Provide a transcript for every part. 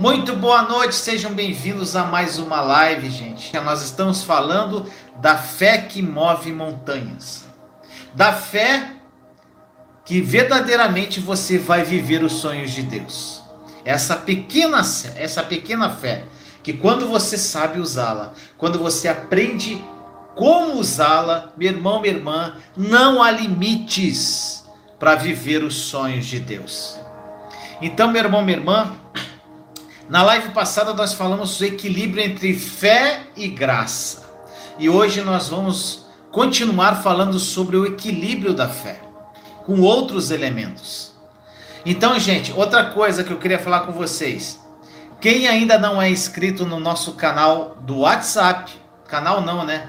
Muito boa noite, sejam bem-vindos a mais uma live, gente. Nós estamos falando da fé que move montanhas. Da fé que verdadeiramente você vai viver os sonhos de Deus. Essa pequena, essa pequena fé que quando você sabe usá-la, quando você aprende como usá-la, meu irmão, minha irmã, não há limites para viver os sonhos de Deus. Então, meu irmão, minha irmã, na live passada nós falamos do equilíbrio entre fé e graça. E hoje nós vamos continuar falando sobre o equilíbrio da fé, com outros elementos. Então, gente, outra coisa que eu queria falar com vocês. Quem ainda não é inscrito no nosso canal do WhatsApp, canal não, né?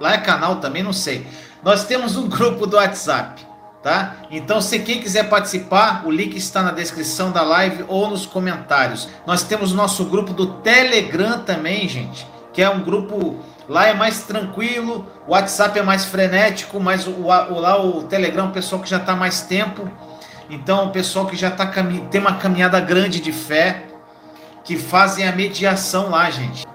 Lá é canal também, não sei. Nós temos um grupo do WhatsApp tá? Então, se quem quiser participar, o link está na descrição da live ou nos comentários. Nós temos o nosso grupo do Telegram também, gente, que é um grupo lá é mais tranquilo, o WhatsApp é mais frenético, mas o, o lá o Telegram, o pessoal que já está mais tempo, então o pessoal que já tá tem uma caminhada grande de fé, que fazem a mediação lá, gente.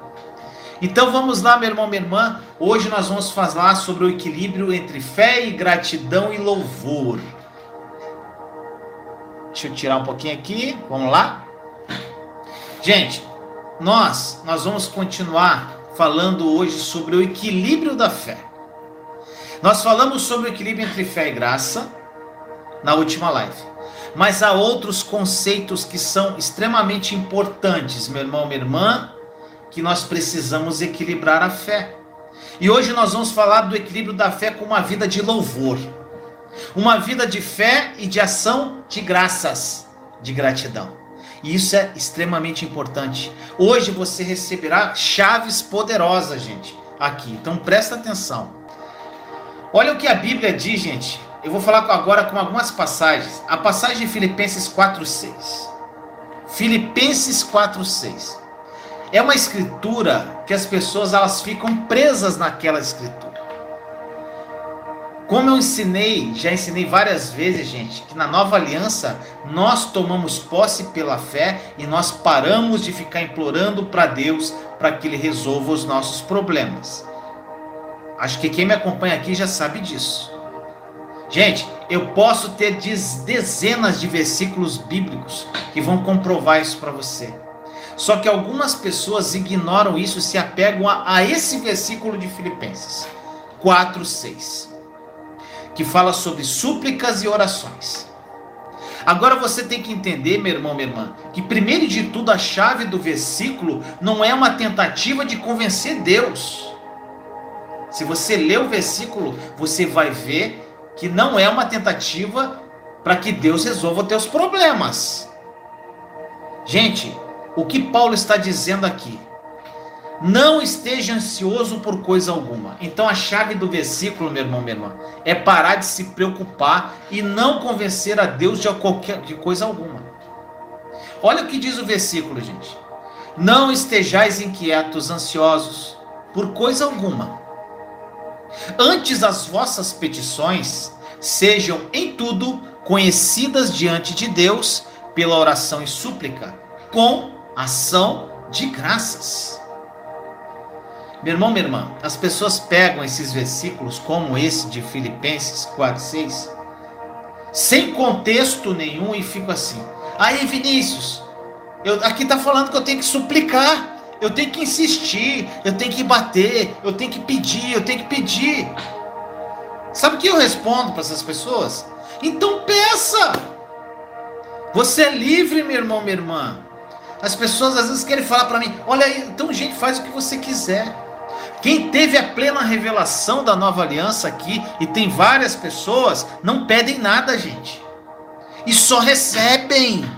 Então vamos lá, meu irmão, minha irmã. Hoje nós vamos falar sobre o equilíbrio entre fé e gratidão e louvor. Deixa eu tirar um pouquinho aqui. Vamos lá? Gente, nós nós vamos continuar falando hoje sobre o equilíbrio da fé. Nós falamos sobre o equilíbrio entre fé e graça na última live. Mas há outros conceitos que são extremamente importantes, meu irmão, minha irmã, que nós precisamos equilibrar a fé. E hoje nós vamos falar do equilíbrio da fé com uma vida de louvor. Uma vida de fé e de ação de graças, de gratidão. E isso é extremamente importante. Hoje você receberá chaves poderosas, gente, aqui. Então presta atenção. Olha o que a Bíblia diz, gente. Eu vou falar agora com algumas passagens. A passagem de Filipenses 4:6. Filipenses 4:6 é uma escritura que as pessoas elas ficam presas naquela escritura. Como eu ensinei, já ensinei várias vezes, gente, que na nova aliança nós tomamos posse pela fé e nós paramos de ficar implorando para Deus para que Ele resolva os nossos problemas. Acho que quem me acompanha aqui já sabe disso. Gente, eu posso ter dezenas de versículos bíblicos que vão comprovar isso para você. Só que algumas pessoas ignoram isso e se apegam a, a esse versículo de Filipenses 4, 6, que fala sobre súplicas e orações. Agora você tem que entender, meu irmão, minha irmã, que primeiro de tudo a chave do versículo não é uma tentativa de convencer Deus. Se você ler o versículo, você vai ver que não é uma tentativa para que Deus resolva os teus problemas. Gente, o que Paulo está dizendo aqui? Não esteja ansioso por coisa alguma. Então a chave do versículo, meu irmão, minha irmã, é parar de se preocupar e não convencer a Deus de qualquer de coisa alguma. Olha o que diz o versículo, gente. Não estejais inquietos, ansiosos por coisa alguma. Antes as vossas petições sejam em tudo conhecidas diante de Deus pela oração e súplica, com ação de graças. Meu irmão, minha irmã, as pessoas pegam esses versículos, como esse de Filipenses 4,6, sem contexto nenhum e ficam assim. Aí, Vinícius, eu, aqui está falando que eu tenho que suplicar, eu tenho que insistir, eu tenho que bater, eu tenho que pedir, eu tenho que pedir. Sabe o que eu respondo para essas pessoas? Então peça! Você é livre, meu irmão, minha irmã. As pessoas às vezes querem falar para mim: olha então, gente, faz o que você quiser. Quem teve a plena revelação da nova aliança aqui, e tem várias pessoas, não pedem nada, gente. E só recebem.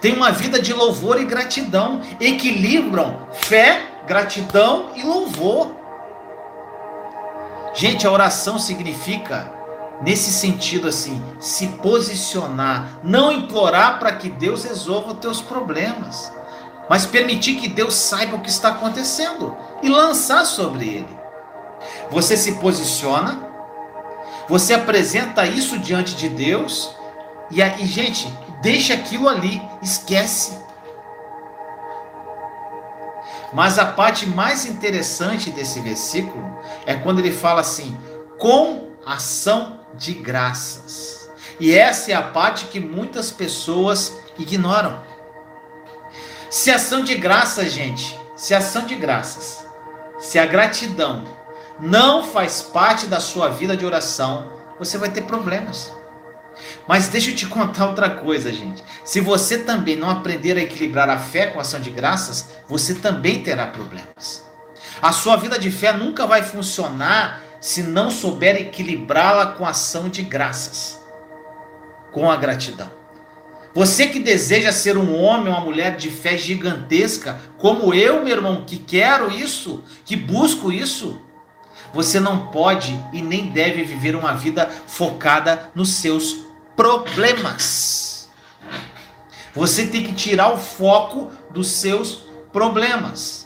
tem uma vida de louvor e gratidão, equilibram fé, gratidão e louvor. Gente, a oração significa, nesse sentido assim, se posicionar, não implorar para que Deus resolva os teus problemas, mas permitir que Deus saiba o que está acontecendo e lançar sobre ele. Você se posiciona, você apresenta isso diante de Deus, e aí, gente, deixa aquilo ali, esquece. Mas a parte mais interessante desse versículo é quando ele fala assim: com ação de graças. E essa é a parte que muitas pessoas ignoram. Se ação de graças, gente, se ação de graças, se a gratidão não faz parte da sua vida de oração, você vai ter problemas. Mas deixa eu te contar outra coisa, gente. Se você também não aprender a equilibrar a fé com a ação de graças, você também terá problemas. A sua vida de fé nunca vai funcionar se não souber equilibrá-la com a ação de graças, com a gratidão. Você que deseja ser um homem ou uma mulher de fé gigantesca, como eu, meu irmão, que quero isso, que busco isso, você não pode e nem deve viver uma vida focada nos seus problemas. Você tem que tirar o foco dos seus problemas.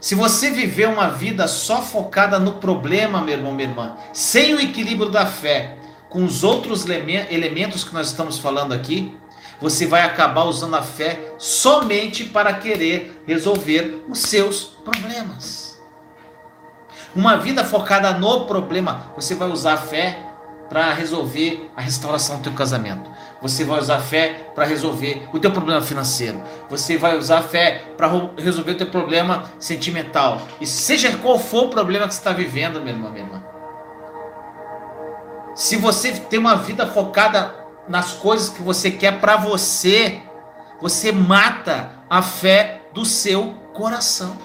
Se você viver uma vida só focada no problema, meu irmão, minha irmã, sem o equilíbrio da fé, com os outros elementos que nós estamos falando aqui, você vai acabar usando a fé somente para querer resolver os seus problemas. Uma vida focada no problema, você vai usar a fé para resolver a restauração do teu casamento. Você vai usar a fé para resolver o teu problema financeiro. Você vai usar a fé para resolver o teu problema sentimental. E seja qual for o problema que você está vivendo, meu irmão, minha irmã. Se você tem uma vida focada nas coisas que você quer para você, você mata a fé do seu coração.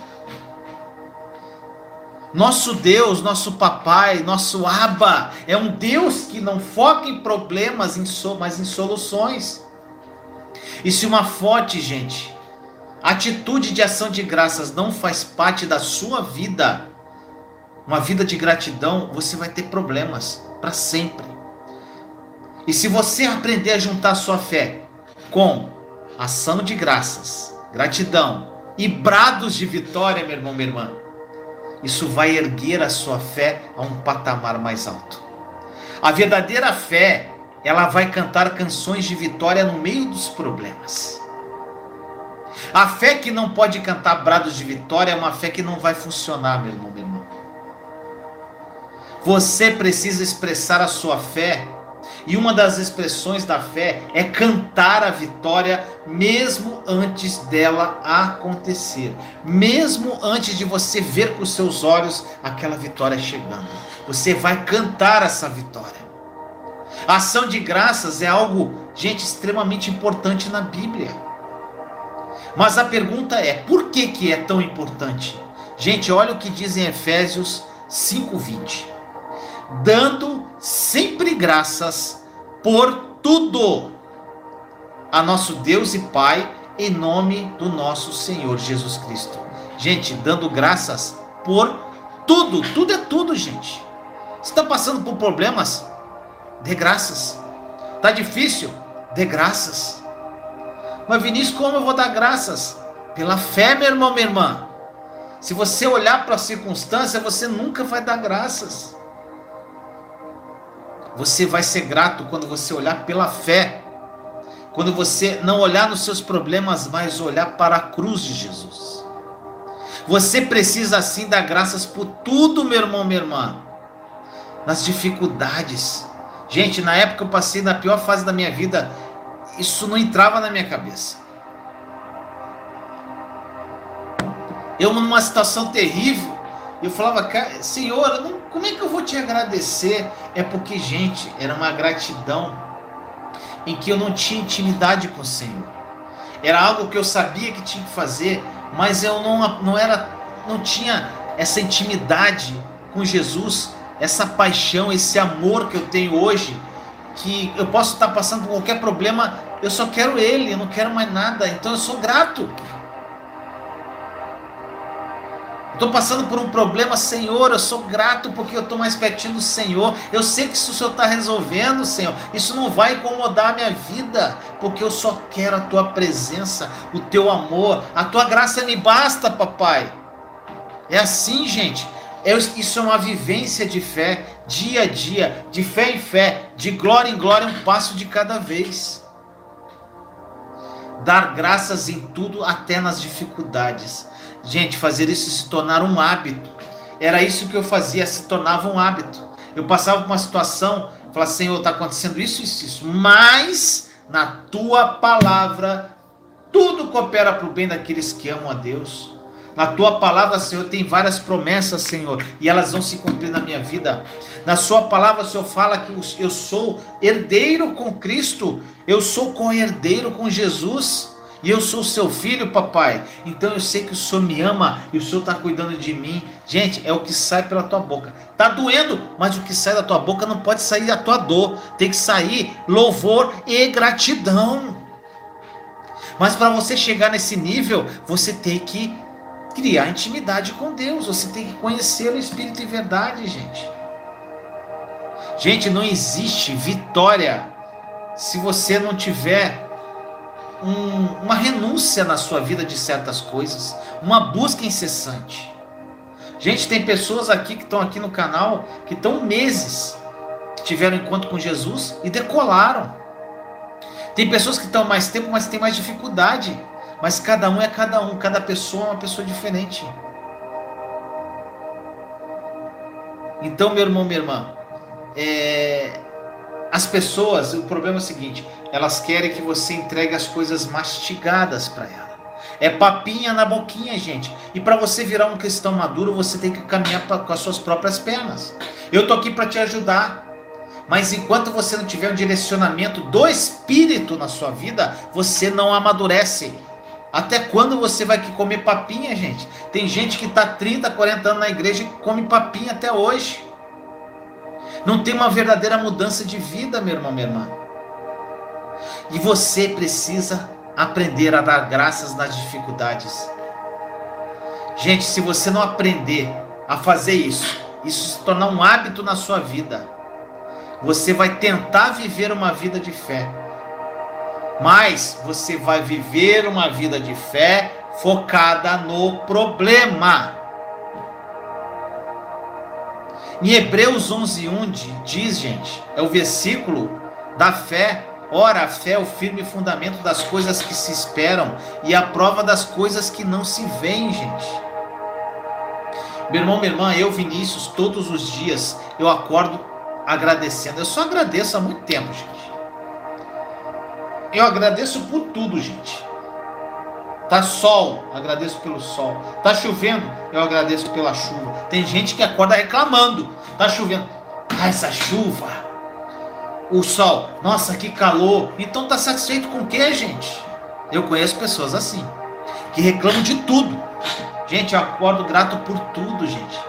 Nosso Deus, nosso papai, nosso Abba, é um Deus que não foca em problemas, mas em soluções. E se uma forte, gente, atitude de ação de graças não faz parte da sua vida, uma vida de gratidão, você vai ter problemas para sempre. E se você aprender a juntar sua fé com ação de graças, gratidão e brados de vitória, meu irmão, minha irmã, isso vai erguer a sua fé a um patamar mais alto. A verdadeira fé, ela vai cantar canções de vitória no meio dos problemas. A fé que não pode cantar brados de vitória é uma fé que não vai funcionar, meu irmão, meu irmão. Você precisa expressar a sua fé e uma das expressões da fé é cantar a vitória mesmo antes dela acontecer, mesmo antes de você ver com seus olhos aquela vitória chegando. Você vai cantar essa vitória. A ação de graças é algo, gente, extremamente importante na Bíblia. Mas a pergunta é: por que que é tão importante? Gente, olha o que diz em Efésios 5:20 dando sempre graças por tudo a nosso Deus e Pai, em nome do nosso Senhor Jesus Cristo. Gente, dando graças por tudo, tudo é tudo, gente. Está passando por problemas? Dê graças. Está difícil? Dê graças. Mas Vinícius, como eu vou dar graças? Pela fé, meu irmão, minha irmã. Se você olhar para a circunstância, você nunca vai dar graças. Você vai ser grato quando você olhar pela fé. Quando você não olhar nos seus problemas, mas olhar para a cruz de Jesus. Você precisa assim dar graças por tudo, meu irmão, minha irmã. Nas dificuldades. Gente, na época eu passei na pior fase da minha vida, isso não entrava na minha cabeça. Eu numa situação terrível, eu falava, Senhor, como é que eu vou te agradecer? É porque, gente, era uma gratidão em que eu não tinha intimidade com o Senhor. Era algo que eu sabia que tinha que fazer, mas eu não, não era, não tinha essa intimidade com Jesus, essa paixão, esse amor que eu tenho hoje, que eu posso estar passando por qualquer problema, eu só quero Ele, eu não quero mais nada, então eu sou grato. Estou passando por um problema, Senhor. Eu sou grato porque eu estou mais pertinho do Senhor. Eu sei que isso o Senhor está resolvendo, Senhor. Isso não vai incomodar a minha vida, porque eu só quero a tua presença, o teu amor, a tua graça me basta, papai. É assim, gente. É, isso é uma vivência de fé, dia a dia, de fé em fé, de glória em glória, um passo de cada vez. Dar graças em tudo, até nas dificuldades. Gente, fazer isso se tornar um hábito. Era isso que eu fazia, se tornava um hábito. Eu passava por uma situação, falava, Senhor, está acontecendo isso, isso, isso. Mas na tua palavra, tudo coopera para o bem daqueles que amam a Deus. Na tua palavra, Senhor, tem várias promessas, Senhor, e elas vão se cumprir na minha vida. Na sua palavra, o Senhor fala que eu sou herdeiro com Cristo, eu sou co-herdeiro com Jesus. E eu sou seu filho, papai. Então eu sei que o Senhor me ama e o Senhor está cuidando de mim. Gente, é o que sai pela tua boca. Tá doendo, mas o que sai da tua boca não pode sair da tua dor. Tem que sair louvor e gratidão. Mas para você chegar nesse nível, você tem que criar intimidade com Deus. Você tem que conhecer o Espírito e verdade, gente. Gente, não existe vitória se você não tiver um, uma renúncia na sua vida de certas coisas, uma busca incessante. Gente, tem pessoas aqui que estão aqui no canal que estão meses tiveram encontro com Jesus e decolaram. Tem pessoas que estão mais tempo, mas têm mais dificuldade. Mas cada um é cada um, cada pessoa é uma pessoa diferente. Então, meu irmão, minha irmã, é, as pessoas, o problema é o seguinte: elas querem que você entregue as coisas mastigadas para ela. É papinha na boquinha, gente. E para você virar um cristão maduro, você tem que caminhar pra, com as suas próprias pernas. Eu tô aqui para te ajudar. Mas enquanto você não tiver um direcionamento do Espírito na sua vida, você não amadurece. Até quando você vai comer papinha, gente? Tem gente que está 30, 40 anos na igreja e come papinha até hoje. Não tem uma verdadeira mudança de vida, meu irmão, minha irmã. E você precisa aprender a dar graças nas dificuldades. Gente, se você não aprender a fazer isso, isso se tornar um hábito na sua vida, você vai tentar viver uma vida de fé. Mas você vai viver uma vida de fé focada no problema. Em Hebreus 11:1 diz, gente, é o versículo da fé. Ora, a fé é o firme fundamento das coisas que se esperam e a prova das coisas que não se veem, gente. Meu irmão, minha irmã, eu, Vinícius, todos os dias eu acordo agradecendo. Eu só agradeço há muito tempo, gente. Eu agradeço por tudo, gente. Tá sol, agradeço pelo sol. Tá chovendo, eu agradeço pela chuva. Tem gente que acorda reclamando. Tá chovendo. Ah, essa chuva. O sol, nossa, que calor. Então tá satisfeito com o que, gente? Eu conheço pessoas assim, que reclamam de tudo. Gente, eu acordo grato por tudo, gente.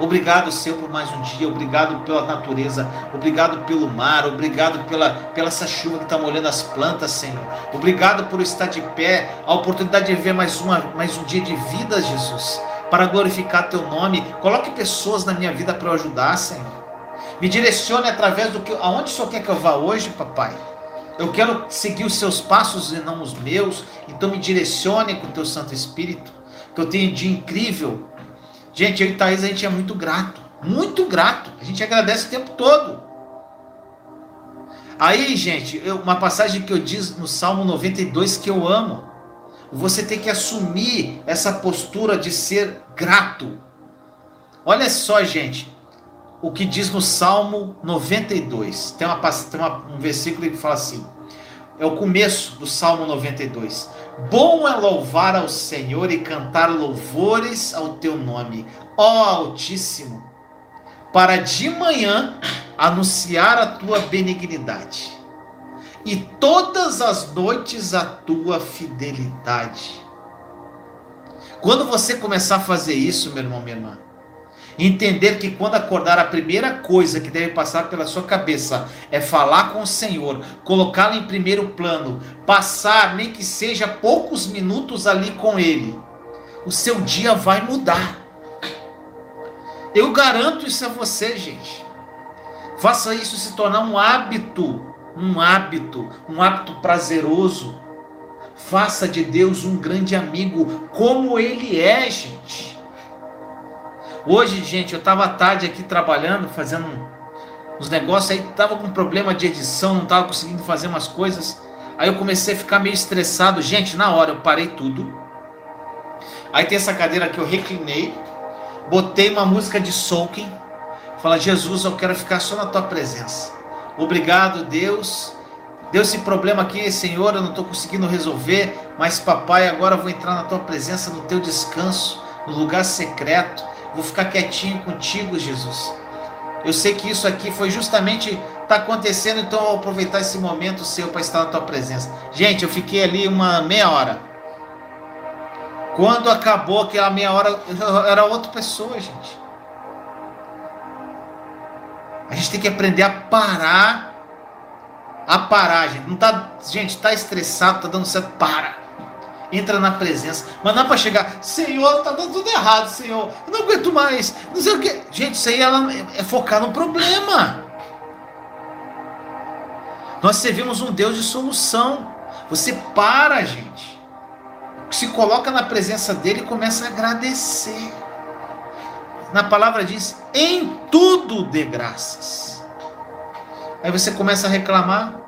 Obrigado, Senhor, por mais um dia. Obrigado pela natureza. Obrigado pelo mar. Obrigado pela, pela essa chuva que está molhando as plantas, Senhor. Obrigado por estar de pé. A oportunidade de ver mais, uma, mais um dia de vida, Jesus. Para glorificar Teu nome. Coloque pessoas na minha vida para eu ajudar, Senhor. Me direcione através do que. Aonde o Senhor quer que eu vá hoje, papai? Eu quero seguir os seus passos e não os meus. Então me direcione com o teu Santo Espírito. Que eu tenha um dia incrível Gente, eu e Thaís, a gente é muito grato. Muito grato. A gente agradece o tempo todo. Aí, gente, eu, uma passagem que eu diz no Salmo 92 que eu amo. Você tem que assumir essa postura de ser grato. Olha só, gente, o que diz no Salmo 92. Tem, uma, tem uma, um versículo que fala assim: é o começo do Salmo 92. Bom é louvar ao Senhor e cantar louvores ao teu nome, ó Altíssimo, para de manhã anunciar a tua benignidade e todas as noites a tua fidelidade. Quando você começar a fazer isso, meu irmão, minha irmã, Entender que quando acordar, a primeira coisa que deve passar pela sua cabeça é falar com o Senhor, colocá-lo em primeiro plano, passar, nem que seja poucos minutos ali com Ele. O seu dia vai mudar. Eu garanto isso a você, gente. Faça isso se tornar um hábito, um hábito, um hábito prazeroso. Faça de Deus um grande amigo, como Ele é, gente. Hoje, gente, eu estava à tarde aqui trabalhando, fazendo uns negócios, aí estava com problema de edição, não estava conseguindo fazer umas coisas. Aí eu comecei a ficar meio estressado. Gente, na hora eu parei tudo. Aí tem essa cadeira que eu reclinei, botei uma música de soaking, fala Jesus, eu quero ficar só na tua presença. Obrigado, Deus. Deu esse problema aqui, Senhor, eu não estou conseguindo resolver, mas papai, agora eu vou entrar na tua presença, no teu descanso, no lugar secreto. Vou ficar quietinho contigo, Jesus. Eu sei que isso aqui foi justamente está acontecendo, então eu vou aproveitar esse momento seu para estar na tua presença. Gente, eu fiquei ali uma meia hora. Quando acabou aquela meia hora, era outra pessoa, gente. A gente tem que aprender a parar. A parar, gente. Não tá, gente, tá estressado, tá dando certo, para entra na presença. Mas não é para chegar, Senhor, tá dando tudo errado, Senhor. Eu não aguento mais. Não sei o que. Gente, isso aí ela é focar no problema. Nós servimos um Deus de solução. Você para, gente. Se coloca na presença dele e começa a agradecer. Na palavra diz: em tudo dê graças. Aí você começa a reclamar,